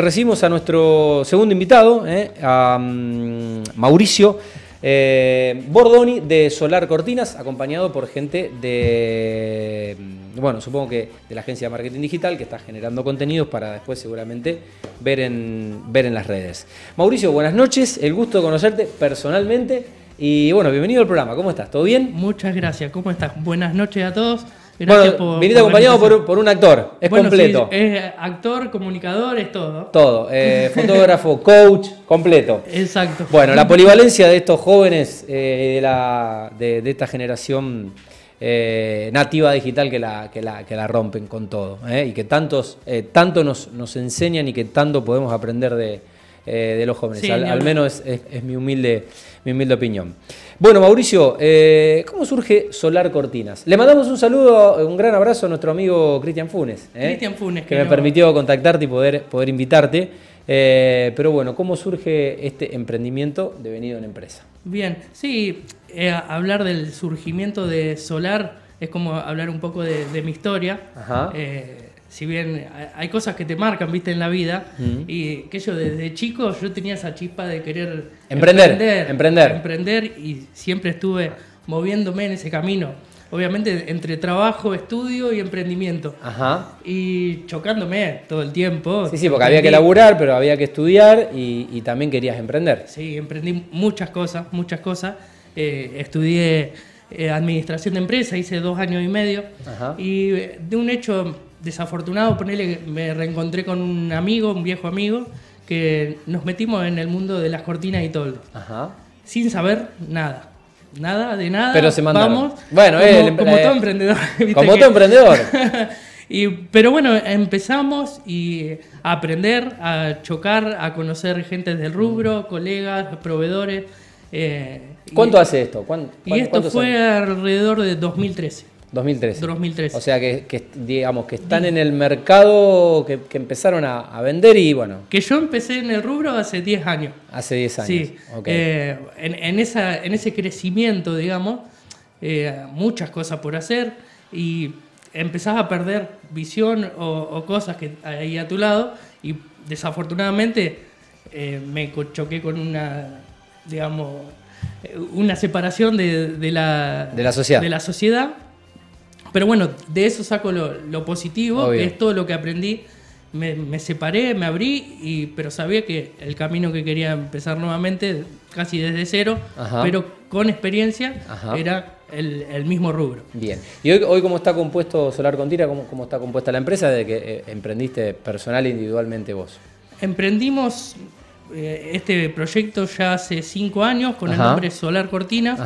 Recibimos a nuestro segundo invitado, eh, mm, Mauricio eh, Bordoni de Solar Cortinas, acompañado por gente de, mm, bueno, supongo que de la agencia de marketing digital que está generando contenidos para después seguramente ver en, ver en las redes. Mauricio, buenas noches, el gusto de conocerte personalmente y bueno, bienvenido al programa, ¿cómo estás? ¿Todo bien? Muchas gracias, ¿cómo estás? Buenas noches a todos. Gracias bueno, viniste acompañado por, por, un actor, es completo. es actor, comunicador, es todo. Todo, eh, fotógrafo, coach, completo. Exacto. Bueno, la polivalencia de estos jóvenes eh, de, la, de, esta generación eh, nativa digital que la, que la, que la rompen con todo y que tantos, tanto nos, nos enseñan y que tanto podemos aprender de, de los jóvenes. al, menos es, es, mi, humilde, mi humilde opinión. Bueno, Mauricio, eh, ¿cómo surge Solar Cortinas? Le mandamos un saludo, un gran abrazo a nuestro amigo Cristian Funes. ¿eh? Cristian Funes. Que, me permitió contactarte y poder, poder invitarte. Eh, pero bueno, ¿cómo surge este emprendimiento devenido en empresa? Bien, sí, hablar del surgimiento de Solar es como hablar un poco de, mi historia. Ajá si bien hay cosas que te marcan, viste, en la vida, y que yo desde chico yo tenía esa chispa de querer emprender, emprender, emprender, y siempre estuve moviéndome en ese camino. Obviamente entre trabajo, estudio y emprendimiento. Ajá. Y chocándome todo el tiempo. Sí, sí, porque había que laburar, pero había que estudiar y, también querías emprender. Sí, emprendí muchas cosas, muchas cosas. Eh, estudié eh, administración de empresa, hice dos años y medio. Ajá. Y de un hecho desafortunado, ponerle, me reencontré con un amigo, un viejo amigo, que nos metimos en el mundo de las cortinas y todo. Ajá. Sin saber nada. Nada, de nada. Pero se mandamos. Bueno, como, todo emprendedor. Como todo emprendedor. y, pero bueno, empezamos y a aprender, a chocar, a conocer gente del rubro, colegas, proveedores. Eh, ¿Cuánto hace esto? y esto fue alrededor de 2013. 2013. 2013. O sea que, digamos que están en el mercado, que, empezaron a, vender y bueno. Que yo empecé en el rubro hace 10 años. Hace 10 años. Sí. Eh, en, esa, en ese crecimiento, digamos, eh, muchas cosas por hacer y empezás a perder visión o, cosas que hay a tu lado y desafortunadamente eh, me choqué con una, digamos, una separación de, la, de la sociedad. De la sociedad pero bueno, de eso saco lo, positivo, que es todo lo que aprendí. Me, separé, me abrí, y, pero sabía que el camino que quería empezar nuevamente, casi desde cero, pero con experiencia, era el, mismo rubro. Bien. ¿Y hoy, hoy cómo está compuesto Solar Contina? ¿Cómo, ¿Cómo está compuesta la empresa desde que eh, emprendiste personal e individualmente vos? Emprendimos este proyecto ya hace cinco años con el nombre Solar Cortinas.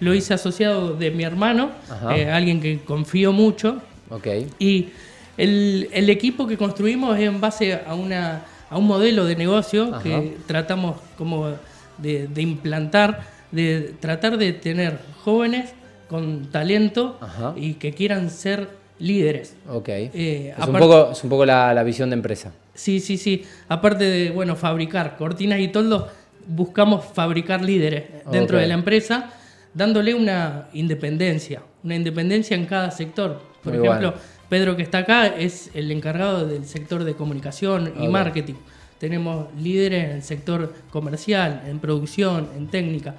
Lo hice asociado de mi hermano, eh, alguien que confío mucho. Okay. Y el, equipo que construimos es en base a, una, a un modelo de negocio que tratamos como de, implantar, de tratar de tener jóvenes con talento y que quieran ser líderes. Ok. Eh, es, un poco, es un poco la visión de empresa. Sí, sí, sí. Aparte de, bueno, fabricar cortinas y toldos, buscamos fabricar líderes dentro de la empresa, dándole una independencia, una independencia en cada sector. Por ejemplo, Pedro que está acá es el encargado del sector de comunicación y marketing. Tenemos líderes en el sector comercial, en producción, en técnica.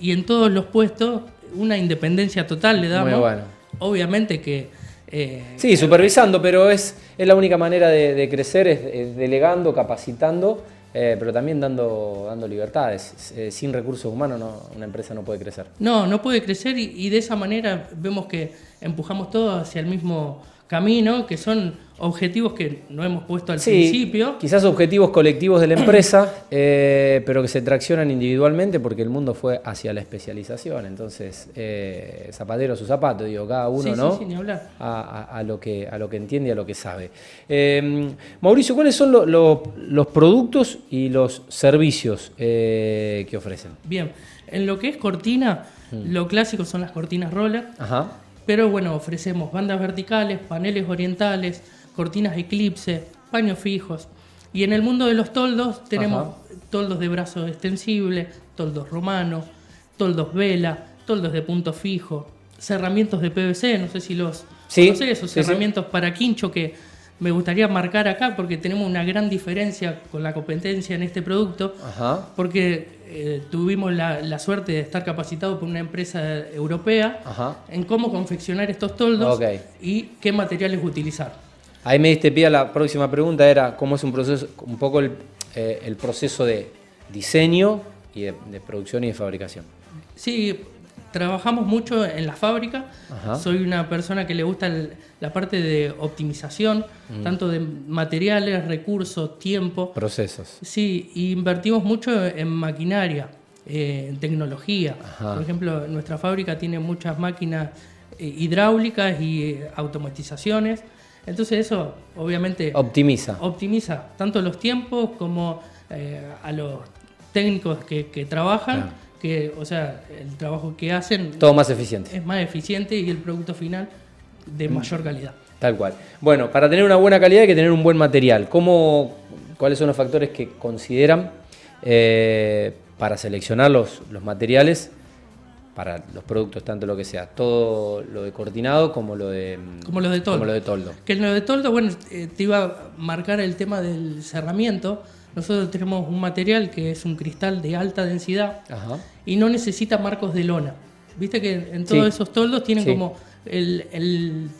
Y en todos los puestos una independencia total le damos. Muy bueno. Obviamente que eh, sí, supervisando, pero es, es la única manera de, crecer, es, delegando, capacitando, eh, pero también dando, dando libertades. Eh, sin recursos humanos una empresa no puede crecer. No, no puede crecer y, de esa manera vemos que empujamos todo hacia el mismo camino, que son objetivos que no hemos puesto al principio. Quizás objetivos colectivos de la empresa, eh, pero que se traccionan individualmente porque el mundo fue hacia la especialización. Entonces, eh, zapatero a su zapato, digo, cada uno, ¿no? Sí, ni hablar. A, lo que, a lo que entiende y a lo que sabe. Em, Mauricio, ¿cuáles son los productos y los servicios eh, que ofrecen? Bien, en lo que es cortina, mm. lo clásico son las cortinas roller. Ajá. Pero bueno, ofrecemos bandas verticales, paneles orientales, cortinas eclipse, paños fijos. Y en el mundo de los toldos tenemos toldos de brazo extensible, toldos romanos, toldos vela, toldos de punto fijo, cerramientos de PVC, no sé si los sí, esos cerramientos para quincho que me gustaría marcar acá porque tenemos una gran diferencia con la competencia en este producto, porque eh, tuvimos la, suerte de estar capacitados por una empresa europea en cómo confeccionar estos toldos y qué materiales utilizar. Ahí me diste pie a la próxima pregunta, era cómo es un proceso, un poco el, eh, proceso de diseño y de, de producción y de fabricación. Sí, trabajamos mucho en la fábrica. Soy una persona que le gusta la parte de optimización, mm. tanto de materiales, recursos, tiempo. Procesos. Sí, invertimos mucho en maquinaria, eh, en tecnología. Por ejemplo, nuestra fábrica tiene muchas máquinas eh, hidráulicas y eh, automatizaciones. Entonces eso obviamente optimiza. Optimiza tanto los tiempos como a los técnicos que, trabajan que, o sea, el trabajo que hacen... Todo más eficiente. Es más eficiente y el producto final de mm. mayor calidad. Tal cual. Bueno, para tener una buena calidad hay que tener un buen material. ¿Cómo, ¿Cuáles son los factores que consideran eh, para seleccionar los, los materiales para los productos, tanto lo que sea, todo lo de cortinado como lo de, como lo de toldo. Como lo de toldo. Que lo de toldo, bueno, eh, te iba a marcar el tema del cerramiento. Nosotros tenemos un material que es un cristal de alta densidad y no necesita marcos de lona. Viste que en todos esos toldos tienen como el,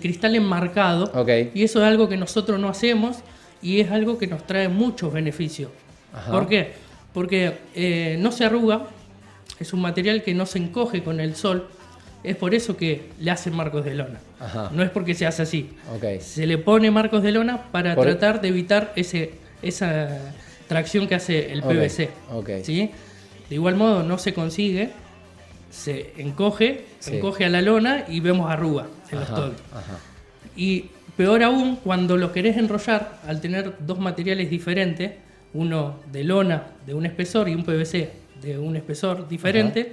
cristal enmarcado y eso es algo que nosotros no hacemos y es algo que nos trae muchos beneficios. ¿Por qué? Porque eh, no se arruga, es un material que no se encoge con el sol, es por eso que le hacen marcos de lona. No es porque se hace así. Se le pone marcos de lona para tratar de evitar ese esa tracción que hace el PVC. ¿sí? De igual modo no se consigue, se encoge, se encoge a la lona y vemos arruga en los toldos. Y peor aún, cuando lo querés enrollar, al tener dos materiales diferentes, uno de lona de un espesor y un PVC de un espesor diferente,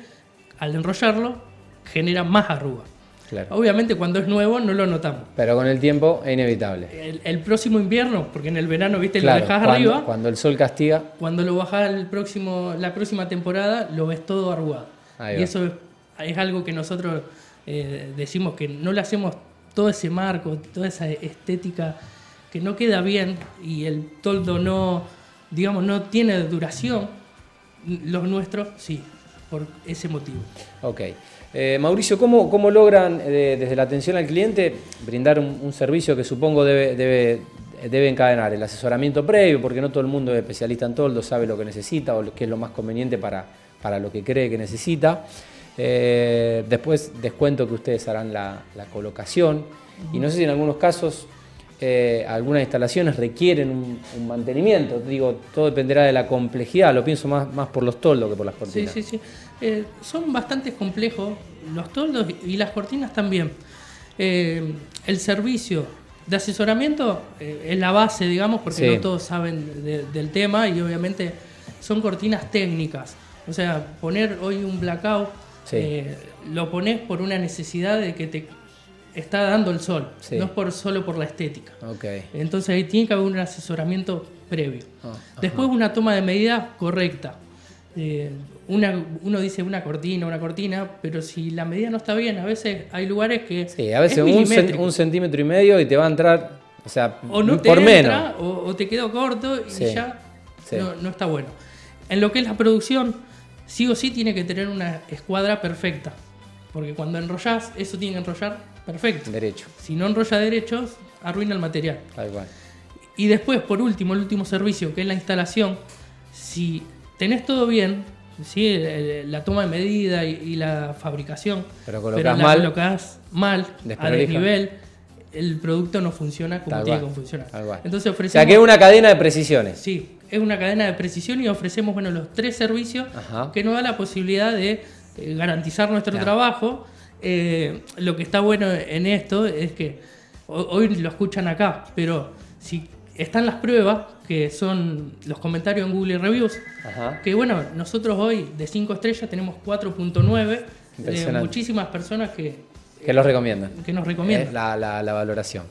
al enrollarlo genera más arruga. Obviamente cuando es nuevo no lo notamos. Pero con el tiempo es inevitable. El, próximo invierno, porque en el verano, viste, lo dejás arriba. Cuando el sol castiga. Cuando lo bajás el próximo, la próxima temporada, lo ves todo arrugado. y eso es, algo que nosotros eh, decimos que no le hacemos todo ese marco, toda esa estética que no queda bien y el toldo no, digamos, no tiene duración. Los nuestros sí, por ese motivo. Ok. Eh, Mauricio, ¿cómo, cómo logran eh, desde la atención al cliente brindar un, servicio que supongo debe, debe, debe, encadenar el asesoramiento previo, porque no todo el mundo es especialista en toldo, sabe lo que necesita o qué es lo más conveniente para, para lo que cree que necesita? Eh, después descuento que ustedes harán la, colocación y no sé si en algunos casos algunas instalaciones requieren un, mantenimiento. Digo, todo dependerá de la complejidad, lo pienso más, más por los toldos que por las cortinas. Sí, sí, sí. Eh, son bastante complejos, los toldos y las cortinas también. Eh, el servicio de asesoramiento eh, es la base, digamos, porque no todos saben del tema y obviamente son cortinas técnicas. O sea, poner hoy un blackout, lo pones por una necesidad de que te está dando el sol, no es por, solo por la estética. Entonces ahí tiene que haber un asesoramiento previo. Ah, Después una toma de medida correcta una, uno dice una cortina, una cortina, pero si la medida no está bien, a veces hay lugares que. Sí, a veces un, centímetro y medio y te va a entrar, o sea, o no te por menos. O, te quedó corto y ya no, está bueno. En lo que es la producción, sí o sí tiene que tener una escuadra perfecta. Porque cuando enrollas, eso tiene que enrollar perfecto. Derecho. Si no enrolla derechos, arruina el material. Tal cual. Y después, por último, el último servicio, que es la instalación, si tenés todo bien, ¿sí? la toma de medida y, la fabricación, pero, colocas mal, colocas mal, a desnivel, el producto no funciona como tiene que funcionar. Entonces ofrecemos, o sea que es una cadena de precisiones. Sí, es una cadena de precisión y ofrecemos bueno, los tres servicios que nos da la posibilidad de eh, garantizar nuestro trabajo. Eh, lo que está bueno en esto es que hoy lo escuchan acá, pero si están las pruebas, que son los comentarios en Google Reviews, que bueno, nosotros hoy de 5 estrellas tenemos 4.9 de muchísimas personas que... Que los recomiendan. Que nos recomiendan. La, la, valoración.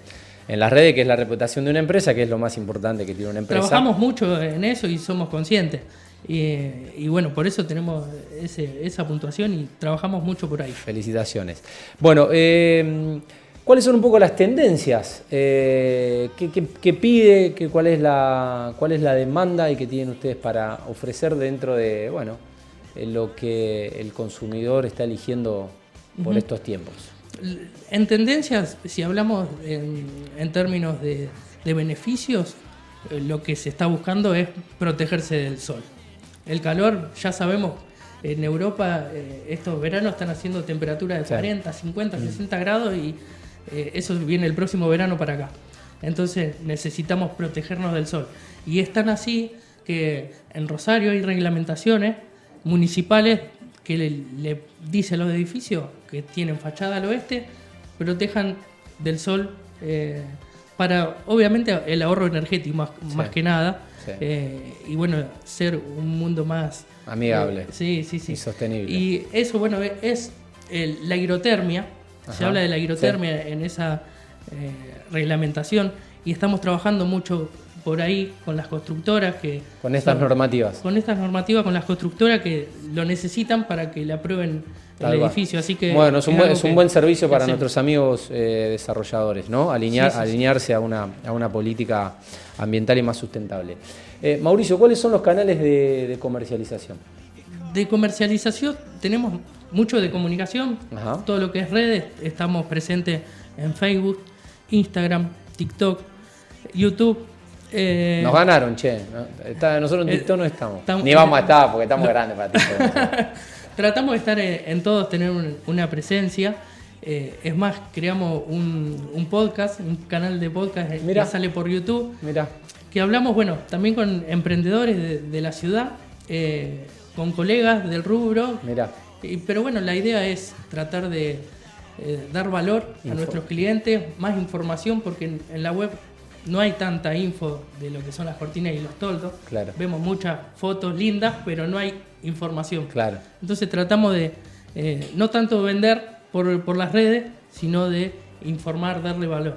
En las redes, que es la reputación de una empresa, que es lo más importante que tiene una empresa. Trabajamos mucho en eso y somos conscientes. Y, bueno, por eso tenemos esa puntuación y trabajamos mucho por ahí. Felicitaciones. Bueno, eh, ¿Cuáles son un poco las tendencias? Eh, ¿qué, pide? Qué, cuál, es la, ¿Cuál es la demanda y qué tienen ustedes para ofrecer dentro de bueno, lo que el consumidor está eligiendo por estos tiempos? En tendencias, si hablamos en, términos de, beneficios, eh, lo que se está buscando es protegerse del sol. El calor, ya sabemos, en Europa eh, estos veranos están haciendo temperaturas de 40, 50, 60 grados y eh, eso viene el próximo verano para acá. Entonces necesitamos protegernos del sol. Y es tan así que en Rosario hay reglamentaciones municipales que le, dicen a los edificios que tienen fachada al oeste, protejan del sol eh, para, obviamente, el ahorro energético más, que nada. Eh, y bueno, ser un mundo más amigable sí, sí, sí. y sostenible. Y eso, bueno, es la hidrotermia, se habla de la hidrotermia en esa eh, reglamentación y estamos trabajando mucho por ahí con las constructoras que... Con estas normativas. Con estas normativas, con las constructoras que lo necesitan para que le aprueben el edificio. Así que bueno, es un, buen, es un buen servicio para nuestros amigos eh, desarrolladores, ¿no? Alinear, alinearse A, una, a una política ambiental y más sustentable. Eh, Mauricio, ¿cuáles son los canales de comercialización? De comercialización tenemos mucho de comunicación, todo lo que es redes, estamos presentes en Facebook, Instagram, TikTok, YouTube. Eh, Nos ganaron, che. nosotros en eh, TikTok no estamos. Ni vamos a estar porque estamos grandes para TikTok. Tratamos de estar en, todos, tener una presencia. Eh, es más, creamos un, podcast, un canal de podcast que sale por YouTube. Mira. Que hablamos, bueno, también con emprendedores de, de la ciudad, con colegas del rubro. Mira pero bueno, la idea es tratar de eh, dar valor a nuestros clientes, más información, porque en, la web no hay tanta info de lo que son las cortinas y los toldos. Claro. Vemos muchas fotos lindas, pero no hay información. Claro. Entonces tratamos de eh, no tanto vender por, las redes, sino de informar, darle valor.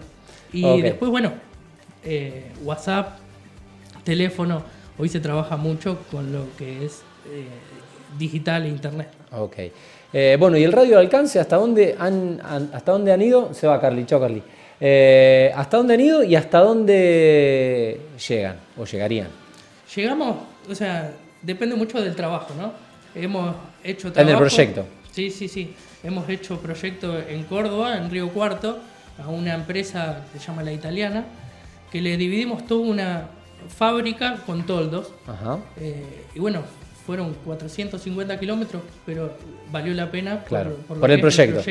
Y después, bueno, eh, WhatsApp, teléfono, hoy se trabaja mucho con lo que es digital e internet. Ok. Eh, bueno, ¿y el radio de alcance hasta dónde han, hasta dónde han ido? Se va Carly, chao Carly. Eh, ¿Hasta dónde han ido y hasta dónde llegan o llegarían? Llegamos, o sea, depende mucho del trabajo, ¿no? Hemos hecho trabajo. En el proyecto. Sí, sí, sí. Hemos hecho proyectos en Córdoba, en Río Cuarto, a una empresa que se llama La Italiana, que le dividimos toda una fábrica con toldos. Ajá. Eh, y bueno, fueron 450 kilómetros, pero valió la pena por, el, proyecto.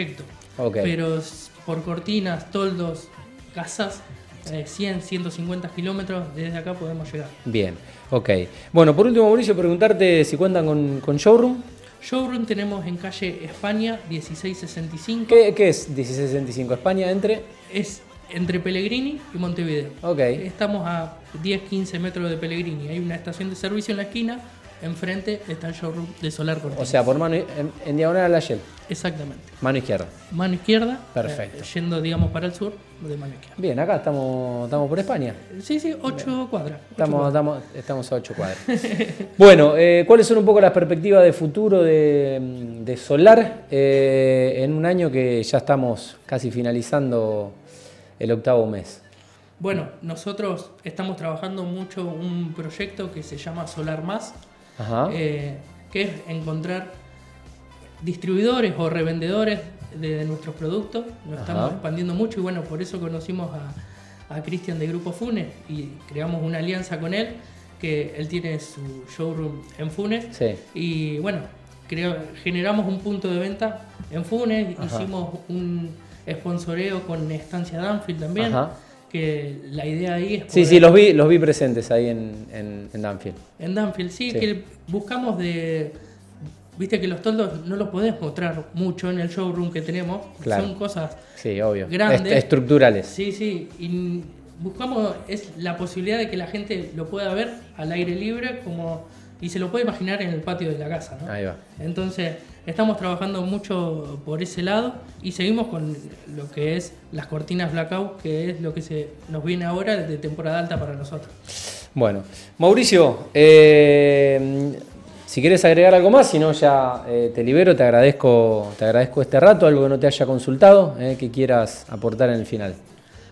Pero por cortinas, toldos, casas, 100, eh, 150 kilómetros, desde acá podemos llegar. Bien, ok. Bueno, por último, Mauricio, preguntarte si cuentan con, showroom. Showroom tenemos en calle España 1665. ¿Qué, ¿Qué, es 1665? ¿España entre? Es entre Pellegrini y Montevideo. Ok. Estamos a 10-15 metros de Pellegrini. Hay una estación de servicio en la esquina Enfrente está el showroom de Solar Cortina. O sea, por mano en, diagonal a la Shell. Exactamente. Mano izquierda. Mano izquierda. Perfecto. Eh, yendo, digamos, para el sur, de mano izquierda. Bien, acá estamos, estamos por España. Sí, sí, 8 cuadras. Estamos, Estamos, estamos, a 8 cuadras. bueno, eh, ¿cuáles son un poco las perspectivas de futuro de, Solar eh, en un año que ya estamos casi finalizando el octavo mes? Bueno, nosotros estamos trabajando mucho un proyecto que se llama Solar Más, eh, que es encontrar distribuidores o revendedores de, nuestros productos. Nos estamos expandiendo mucho y bueno, por eso conocimos a, a Cristian de Grupo Funes y creamos una alianza con él, que él tiene su showroom en Funes. Y bueno, generamos un punto de venta en Funes, hicimos un sponsoreo con Estancia Danfield también que la idea ahí es... Sí, sí, los vi, los vi presentes ahí en, en, Danfield. En Danfield, sí, que buscamos de... Viste que los toldos no los podés mostrar mucho en el showroom que tenemos. Son cosas sí, obvio. grandes. estructurales. Sí, sí. Y buscamos es la posibilidad de que la gente lo pueda ver al aire libre como y se lo puede imaginar en el patio de la casa. ¿no? Ahí va. Entonces, estamos trabajando mucho por ese lado y seguimos con lo que es las cortinas blackout, que es lo que se nos viene ahora de temporada alta para nosotros. Bueno, Mauricio, eh, Si quieres agregar algo más, si no ya eh, te libero, te agradezco, te agradezco este rato, algo que no te haya consultado, eh, que quieras aportar en el final.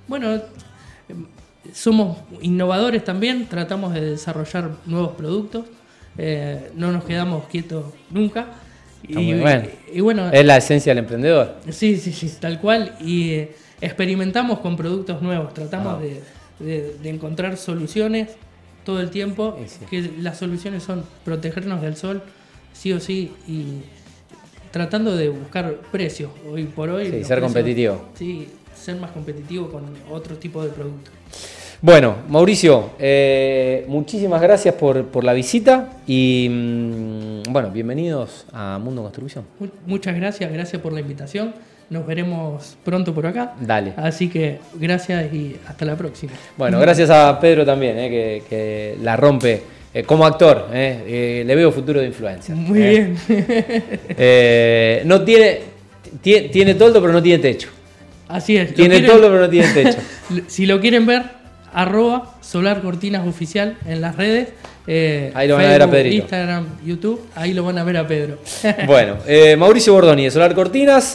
Bueno, somos innovadores también, tratamos de desarrollar nuevos productos, no nos quedamos quietos nunca. Y, bueno, es la esencia del emprendedor. Sí, sí, sí, tal cual. Y eh, experimentamos con productos nuevos, tratamos ah. de, encontrar soluciones todo el tiempo, que las soluciones son protegernos del sol, sí o sí, y tratando de buscar precios hoy por hoy. Sí, ser competitivo. Sí, ser más competitivo con otro tipo de productos. Bueno, Mauricio, eh, muchísimas gracias por, la visita y mm, bueno, bienvenidos a Mundo Construcción. Muchas gracias, gracias por la invitación. Nos veremos pronto por acá. Dale. Así que gracias y hasta la próxima. Bueno, gracias a Pedro también, eh, que, la rompe eh, como actor. le veo futuro de influencia. Muy bien. no tiene, tiene, tiene toldo, pero no tiene techo. Así es. Tiene toldo, pero no tiene techo. si lo quieren ver, arroba Solar Cortinas Oficial en las redes. Eh, ahí lo van a ver a Pedro. Instagram, YouTube, ahí lo van a ver a Pedro. bueno, eh, Mauricio Bordoni de Solar Cortinas,